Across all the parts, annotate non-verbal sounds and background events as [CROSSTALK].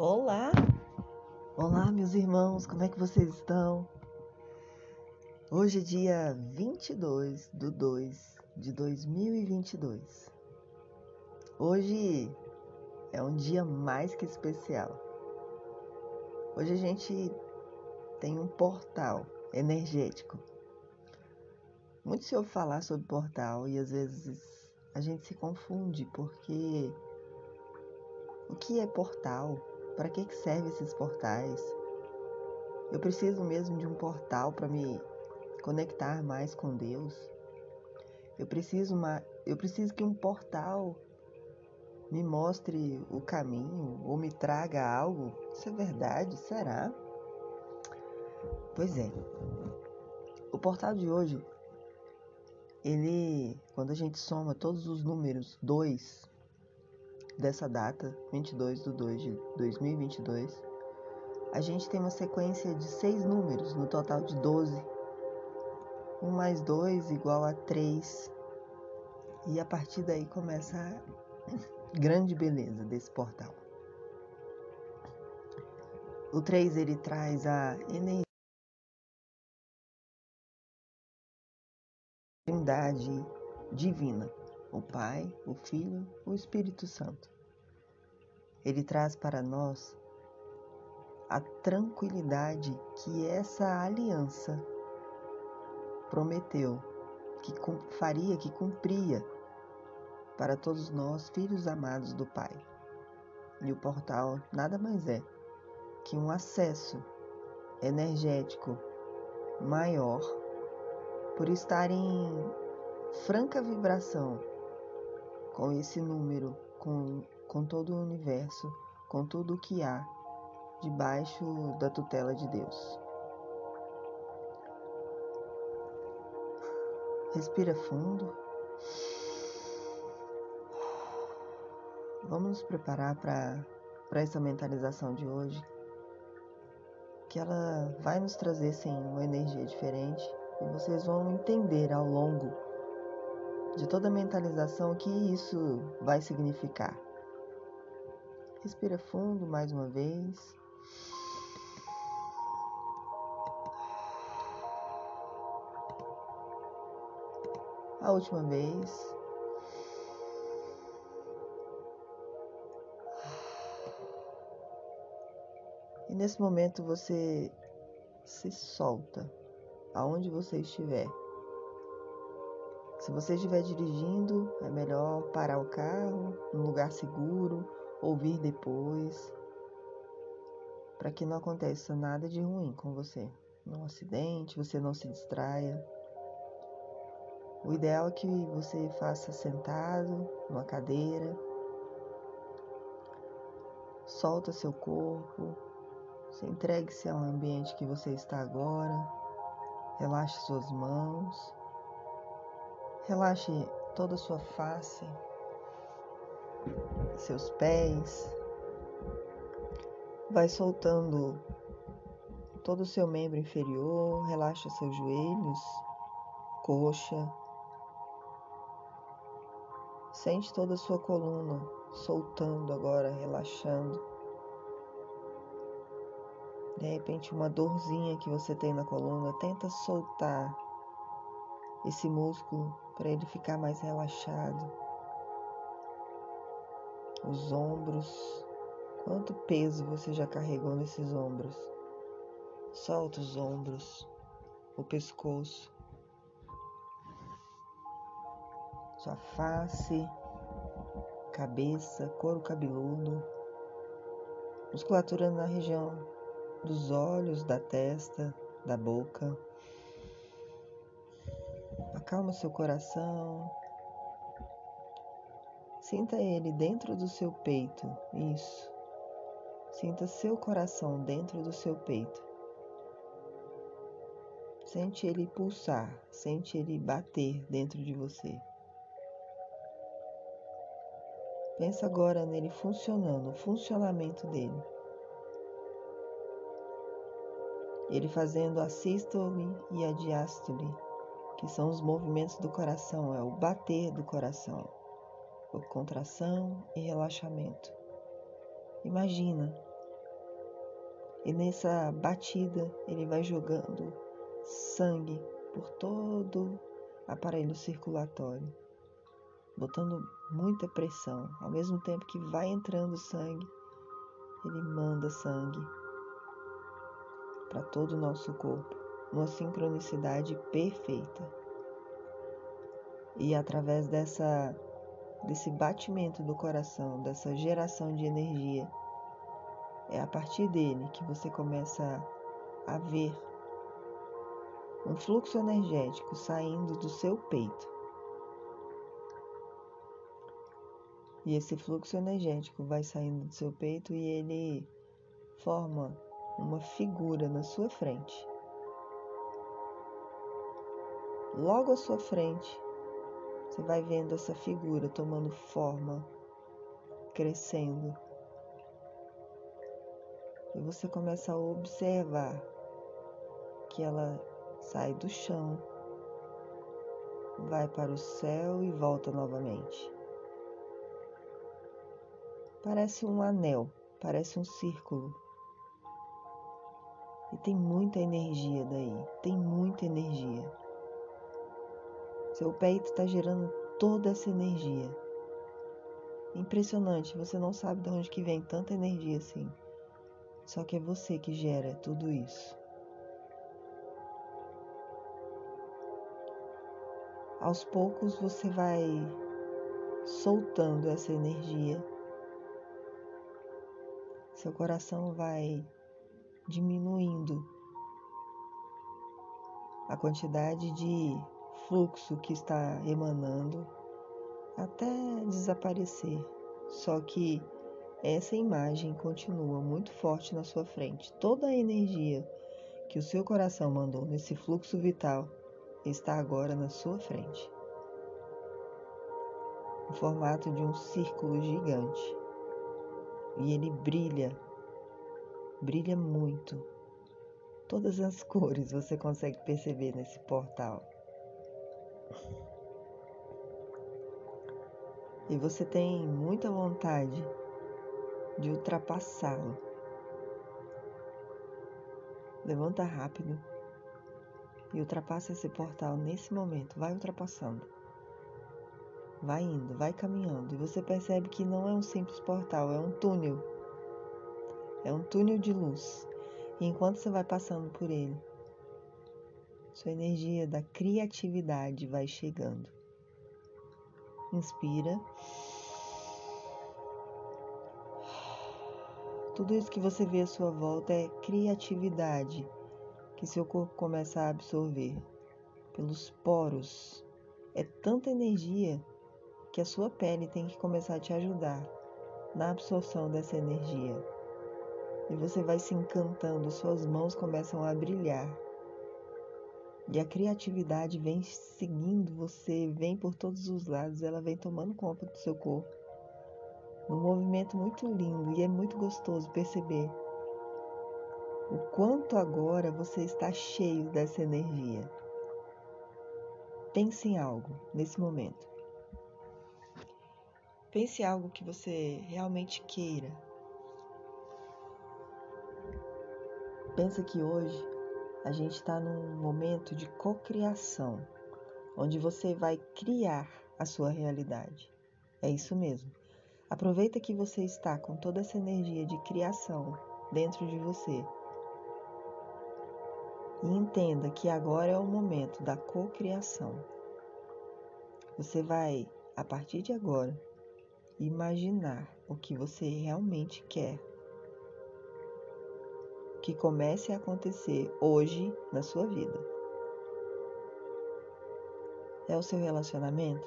Olá! Olá, meus irmãos, como é que vocês estão? Hoje é dia 22 de 2 de 2022. Hoje é um dia mais que especial. Hoje a gente tem um portal energético. Muito se ouve falar sobre portal e às vezes a gente se confunde porque o que é portal? Para que servem esses portais? Eu preciso mesmo de um portal para me conectar mais com Deus. Eu preciso, uma, eu preciso que um portal me mostre o caminho ou me traga algo. Isso é verdade? Será? Pois é. O portal de hoje, ele, quando a gente soma todos os números 2 dessa data, 22 de 2 de 2022, a gente tem uma sequência de seis números, no total de 12. 1 mais 2 igual a 3. E a partir daí começa a [LAUGHS] grande beleza desse portal. O 3 ele traz a energia divina o Pai, o Filho, o Espírito Santo. Ele traz para nós a tranquilidade que essa aliança prometeu, que faria, que cumpria para todos nós, filhos amados do Pai. E o portal nada mais é que um acesso energético maior por estar em franca vibração com esse número, com, com todo o universo, com tudo o que há debaixo da tutela de Deus. Respira fundo. Vamos nos preparar para essa mentalização de hoje, que ela vai nos trazer sim uma energia diferente e vocês vão entender ao longo de toda a mentalização o que isso vai significar. Respira fundo mais uma vez. A última vez. E nesse momento você se solta aonde você estiver. Se você estiver dirigindo, é melhor parar o carro num lugar seguro, ouvir depois, para que não aconteça nada de ruim com você. Num acidente, você não se distraia. O ideal é que você faça sentado, numa cadeira. Solta seu corpo, se entregue-se ao ambiente que você está agora. Relaxe suas mãos. Relaxe toda a sua face, seus pés. Vai soltando todo o seu membro inferior, relaxa seus joelhos, coxa. Sente toda a sua coluna soltando agora, relaxando. De repente, uma dorzinha que você tem na coluna, tenta soltar esse músculo para ele ficar mais relaxado. Os ombros, quanto peso você já carregou nesses ombros? Solta os ombros, o pescoço, sua face, cabeça, couro cabeludo, musculatura na região dos olhos, da testa, da boca. Acalma seu coração. Sinta ele dentro do seu peito. Isso. Sinta seu coração dentro do seu peito. Sente ele pulsar, sente ele bater dentro de você. Pensa agora nele funcionando, o funcionamento dele. Ele fazendo a sístole e a diástole que são os movimentos do coração, é o bater do coração, a contração e relaxamento. Imagina E nessa batida ele vai jogando sangue por todo o aparelho circulatório, botando muita pressão. Ao mesmo tempo que vai entrando sangue, ele manda sangue para todo o nosso corpo, numa sincronicidade perfeita. E através dessa desse batimento do coração, dessa geração de energia, é a partir dele que você começa a ver um fluxo energético saindo do seu peito. E esse fluxo energético vai saindo do seu peito e ele forma uma figura na sua frente. Logo à sua frente, você vai vendo essa figura tomando forma, crescendo. E você começa a observar que ela sai do chão, vai para o céu e volta novamente. Parece um anel, parece um círculo. E tem muita energia daí, tem muita energia. Seu peito está gerando toda essa energia. Impressionante, você não sabe de onde que vem tanta energia assim. Só que é você que gera tudo isso. Aos poucos você vai soltando essa energia. Seu coração vai diminuindo a quantidade de fluxo que está emanando até desaparecer. Só que essa imagem continua muito forte na sua frente. Toda a energia que o seu coração mandou nesse fluxo vital está agora na sua frente, no formato de um círculo gigante. E ele brilha, brilha muito. Todas as [LAUGHS] cores você consegue perceber nesse portal. E você tem muita vontade de ultrapassá-lo. Levanta rápido e ultrapassa esse portal nesse momento. Vai ultrapassando. Vai indo, vai caminhando. E você percebe que não é um simples portal, é um túnel. É um túnel de luz. E enquanto você vai passando por ele, sua energia da criatividade vai chegando. Inspira. Tudo isso que você vê à sua volta é criatividade que seu corpo começa a absorver pelos poros. É tanta energia que a sua pele tem que começar a te ajudar na absorção dessa energia. E você vai se encantando, suas mãos começam a brilhar. E a criatividade vem seguindo você, vem por todos os lados, ela vem tomando conta do seu corpo. Num movimento muito lindo e é muito gostoso perceber o quanto agora você está cheio dessa energia. Pense em algo nesse momento. Pense em algo que você realmente queira. Pensa que hoje a gente está num momento de cocriação, onde você vai criar a sua realidade. É isso mesmo. Aproveita que você está com toda essa energia de criação dentro de você e entenda que agora é o momento da cocriação. Você vai, a partir de agora, imaginar o que você realmente quer que comece a acontecer hoje na sua vida. É o seu relacionamento?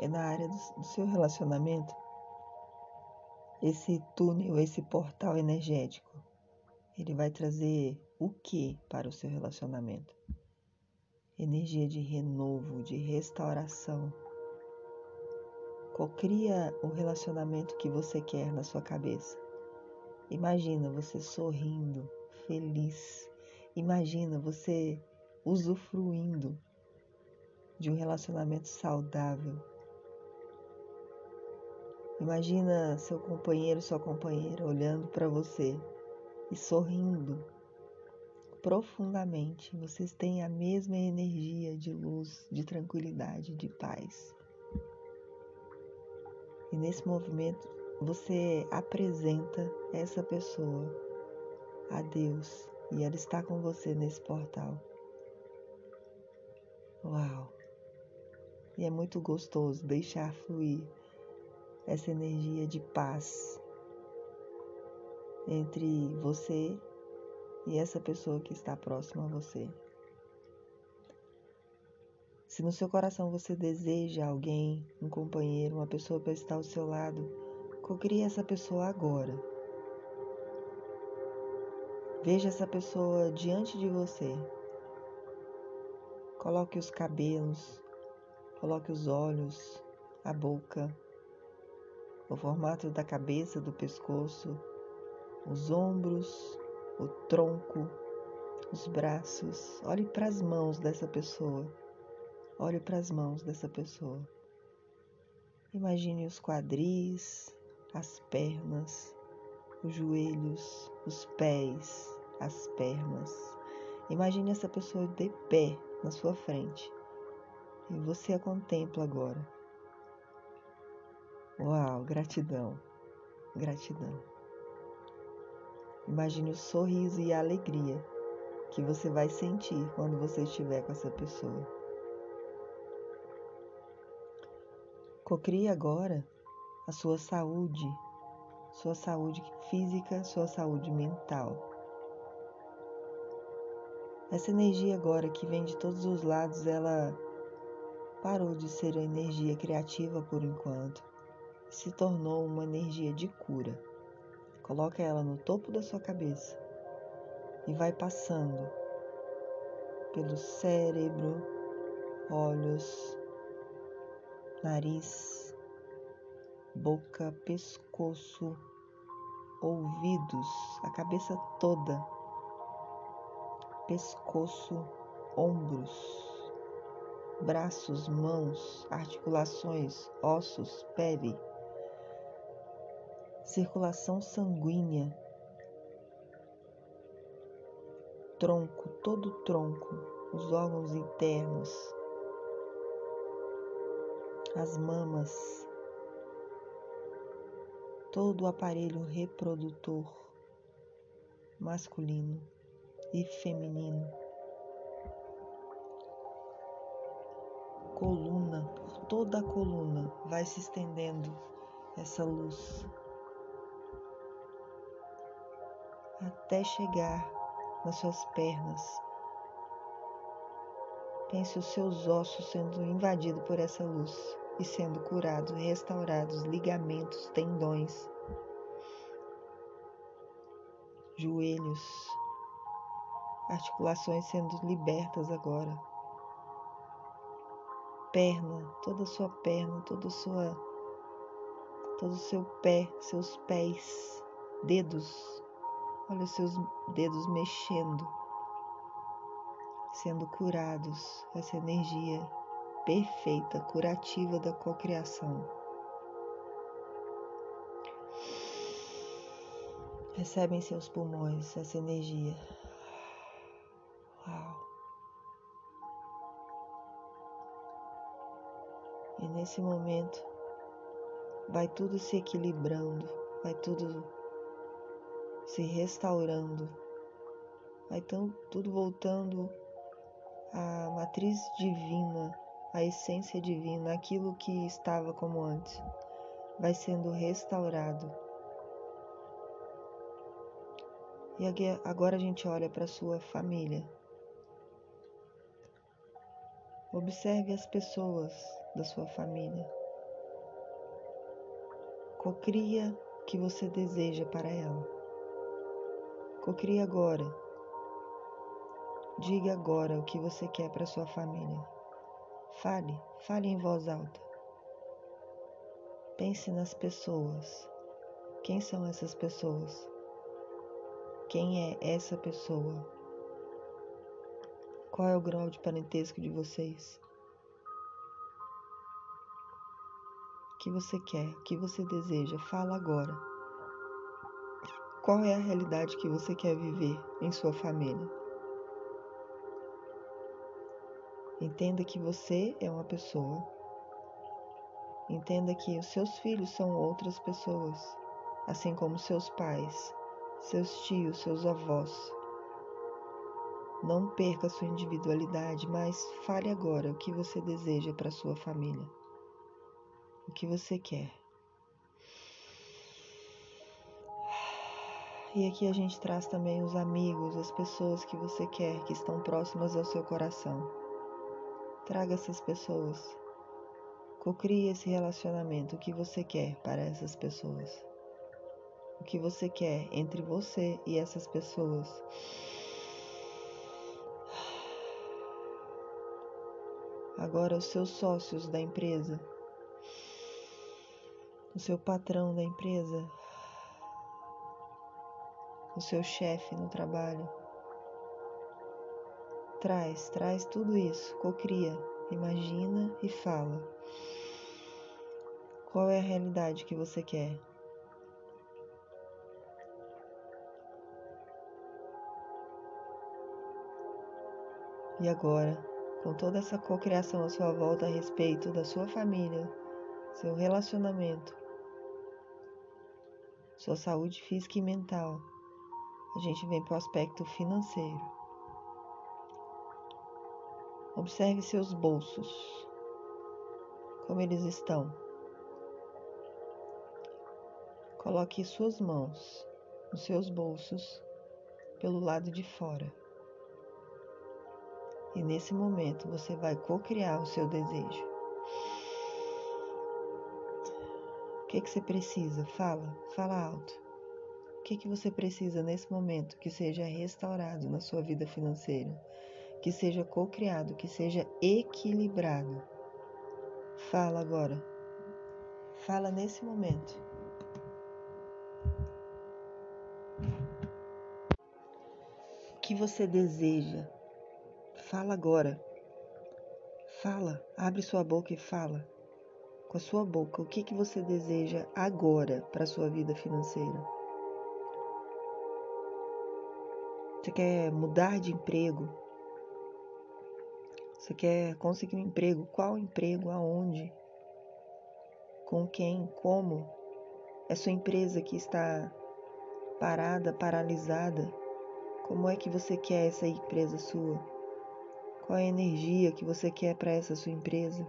É na área do, seu relacionamento? Esse túnel, esse portal energético, ele vai trazer o que para o seu relacionamento? Energia de renovo, de restauração. Cocria o relacionamento que você quer na sua cabeça. Imagina você sorrindo, feliz. Imagina você usufruindo de um relacionamento saudável. Imagina seu companheiro, sua companheira olhando para você e sorrindo profundamente. Vocês têm a mesma energia de luz, de tranquilidade, de paz. E nesse movimento você apresenta essa pessoa a Deus e ela está com você nesse portal. Uau! E é muito gostoso deixar fluir essa energia de paz entre você e essa pessoa que está próxima a você. Se no seu coração você deseja alguém, um companheiro, uma pessoa para estar ao seu lado, cocrie essa pessoa agora. Veja essa pessoa diante de você. Coloque os cabelos, coloque os olhos, a boca, o formato da cabeça, do pescoço, os ombros, o tronco, os braços. Olhe para as mãos dessa pessoa. Olhe para as mãos dessa pessoa. Imagine os quadris, as pernas, os joelhos, os pés, as pernas. Imagine essa pessoa de pé na sua frente e você a contempla agora. Uau, gratidão, gratidão. Imagine o sorriso e a alegria que você vai sentir quando você estiver com essa pessoa. Cocrie agora a sua saúde, sua saúde física, sua saúde mental. Essa energia agora que vem de todos os lados, ela parou de ser a energia criativa por enquanto, se tornou uma energia de cura. Coloca ela no topo da sua cabeça e vai passando pelo cérebro, olhos, nariz, boca, pescoço, ouvidos, a cabeça toda, pescoço, ombros, braços, mãos, articulações, ossos, pele. Circulação sanguínea, tronco, todo o tronco, os órgãos internos, as mamas, todo o aparelho reprodutor masculino e feminino. Coluna, por toda a coluna vai se estendendo essa luz até chegar nas suas pernas. Pense os seus ossos sendo invadidos por essa luz e sendo curados, restaurados, ligamentos, tendões, joelhos, articulações sendo libertas agora. Perna, toda a sua perna, toda sua todo o seu pé, seus pés, dedos, Olha os seus dedos mexendo, sendo curados, essa energia perfeita, curativa da cocriação. Recebe em seus pulmões essa energia. Uau. E nesse momento vai tudo se equilibrando, vai tudo se restaurando, vai tão, tudo voltando à matriz divina, à essência divina, aquilo que estava como antes, vai sendo restaurado. E agora a gente olha para sua família. Observe as pessoas da sua família. Cocria o que você deseja para ela. Cocrie agora. Diga agora o que você quer para sua família. Fale, fale em voz alta. Pense nas pessoas. Quem são essas pessoas? Quem é essa pessoa? Qual é o grau de parentesco de vocês? O que você quer? O que você deseja? Fala agora. Qual é a realidade que você quer viver em sua família? Entenda que você é uma pessoa. Entenda que os seus filhos são outras pessoas, assim como seus pais, seus tios, seus avós. Não perca sua individualidade, mas fale agora o que você deseja para sua família. O que você quer. E aqui a gente traz também os amigos, as pessoas que você quer, que estão próximas ao seu coração. Traga essas pessoas. Cocrie esse relacionamento, o que você quer para essas pessoas. O que você quer entre você e essas pessoas. Agora, os seus sócios da empresa, o seu patrão da empresa, o seu chefe no trabalho. Traz, traz tudo isso, cocria, imagina e fala. Qual é a realidade que você quer? E agora, com toda essa cocriação à sua volta a respeito da sua família, seu relacionamento, sua saúde física e mental, a gente vem para o aspecto financeiro. Observe seus bolsos, como eles estão. Coloque suas mãos nos seus bolsos pelo lado de fora. E nesse momento você vai co-criar o seu desejo. O que, que você precisa? Fala, fala alto. O que, que você precisa nesse momento que seja restaurado na sua vida financeira, que seja co-criado, que seja equilibrado? Fala agora. Fala nesse momento. O que você deseja? Fala agora. Fala, abre sua boca e fala. Com a sua boca, o que, que você deseja agora para a sua vida financeira? Você quer mudar de emprego? Você quer conseguir um emprego? Qual emprego? Aonde? Com quem? Como? É sua empresa que está parada, paralisada? Como é que você quer essa empresa sua? Qual é a energia que você quer para essa sua empresa?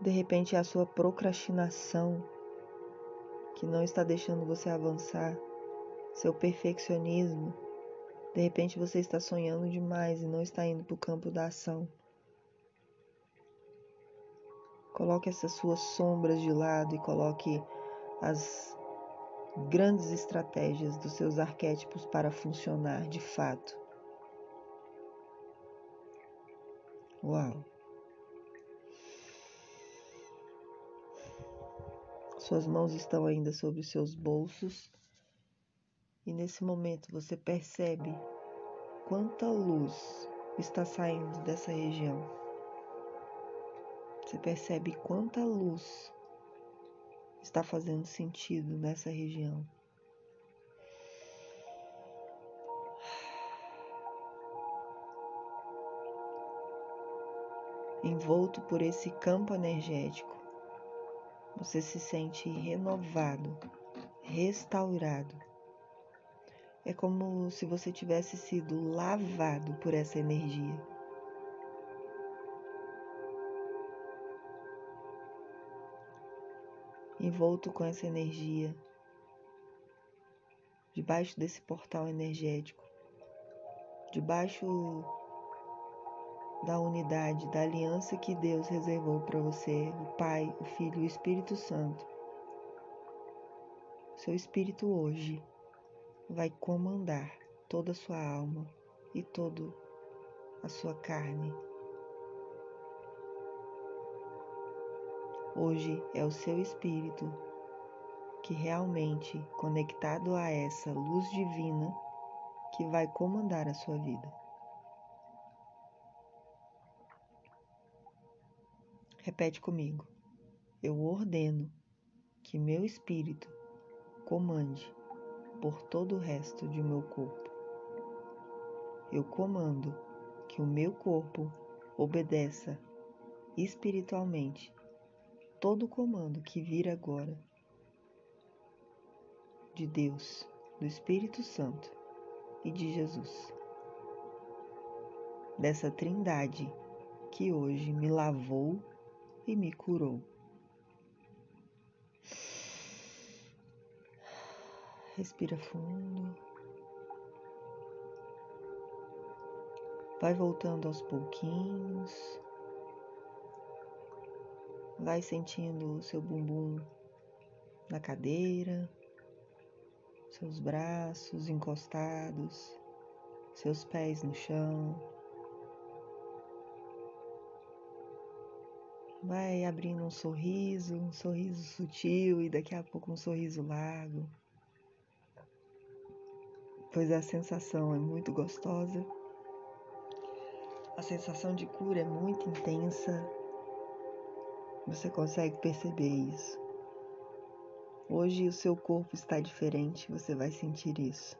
De repente é a sua procrastinação que não está deixando você avançar, seu perfeccionismo. De repente você está sonhando demais e não está indo para o campo da ação. Coloque essas suas sombras de lado e coloque as grandes estratégias dos seus arquétipos para funcionar de fato. Uau! Suas mãos estão ainda sobre os seus bolsos e nesse momento você percebe quanta luz está saindo dessa região. Você percebe quanta luz está fazendo sentido nessa região. Envolto por esse campo energético, você se sente renovado, restaurado. É como se você tivesse sido lavado por essa energia. Envolto com essa energia, debaixo desse portal energético, debaixo da unidade, da aliança que Deus reservou para você, o Pai, o Filho e o Espírito Santo. Seu espírito hoje vai comandar toda a sua alma e toda a sua carne. Hoje é o seu espírito que realmente conectado a essa luz divina que vai comandar a sua vida. Repete comigo. eu ordeno que meu espírito comande por todo o resto de meu corpo. Eu comando que o meu corpo obedeça espiritualmente todo o comando que vir agora de Deus, do Espírito Santo e de Jesus. Dessa trindade que hoje me lavou e me curou. Respira fundo. Vai voltando aos pouquinhos. Vai sentindo o seu bumbum na cadeira, seus braços encostados, seus pés no chão. Vai abrindo um sorriso, um sorriso sutil e daqui a pouco um sorriso largo. Pois a sensação é muito gostosa. A sensação de cura é muito intensa. Você consegue perceber isso. Hoje o seu corpo está diferente, você vai sentir isso.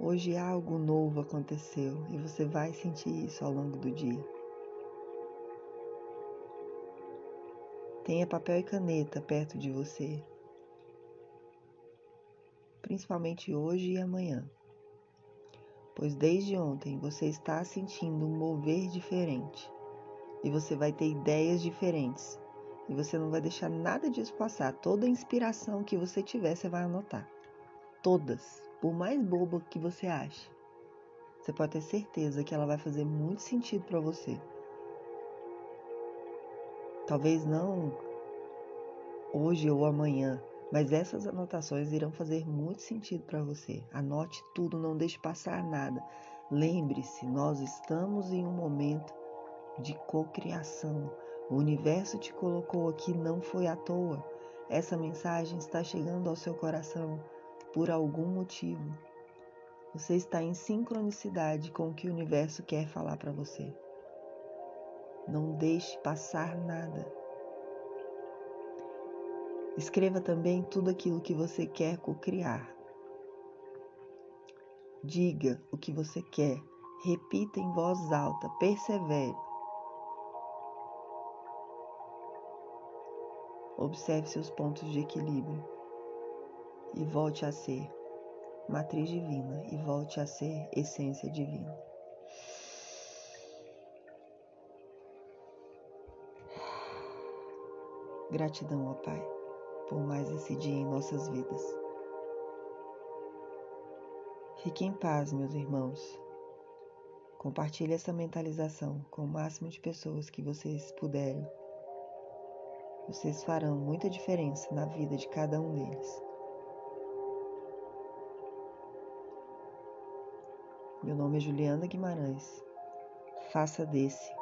Hoje algo novo aconteceu e você vai sentir isso ao longo do dia. Tenha papel e caneta perto de você, principalmente hoje e amanhã, pois desde ontem você está sentindo um mover diferente e você vai ter ideias diferentes e você não vai deixar nada disso passar. Toda inspiração que você tiver, você vai anotar. Todas, por mais boba que você ache. Você pode ter certeza que ela vai fazer muito sentido para você. Talvez não hoje ou amanhã, mas essas anotações irão fazer muito sentido para você. Anote tudo, não deixe passar nada. Lembre-se, nós estamos em um momento de cocriação. O universo te colocou aqui não foi à toa. Essa mensagem está chegando ao seu coração por algum motivo. Você está em sincronicidade com o que o universo quer falar para você. Não deixe passar nada. Escreva também tudo aquilo que você quer co-criar. Diga o que você quer. Repita em voz alta. Persevere. Observe seus pontos de equilíbrio e volte a ser matriz divina e volte a ser essência divina. Gratidão, ó Pai, por mais esse dia em nossas vidas. Fique em paz, meus irmãos. Compartilhe essa mentalização com o máximo de pessoas que vocês puderem vocês farão muita diferença na vida de cada um deles. Meu nome é Juliana Guimarães. Faça desse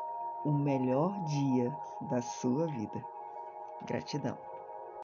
o melhor dia da sua vida. Gratidão.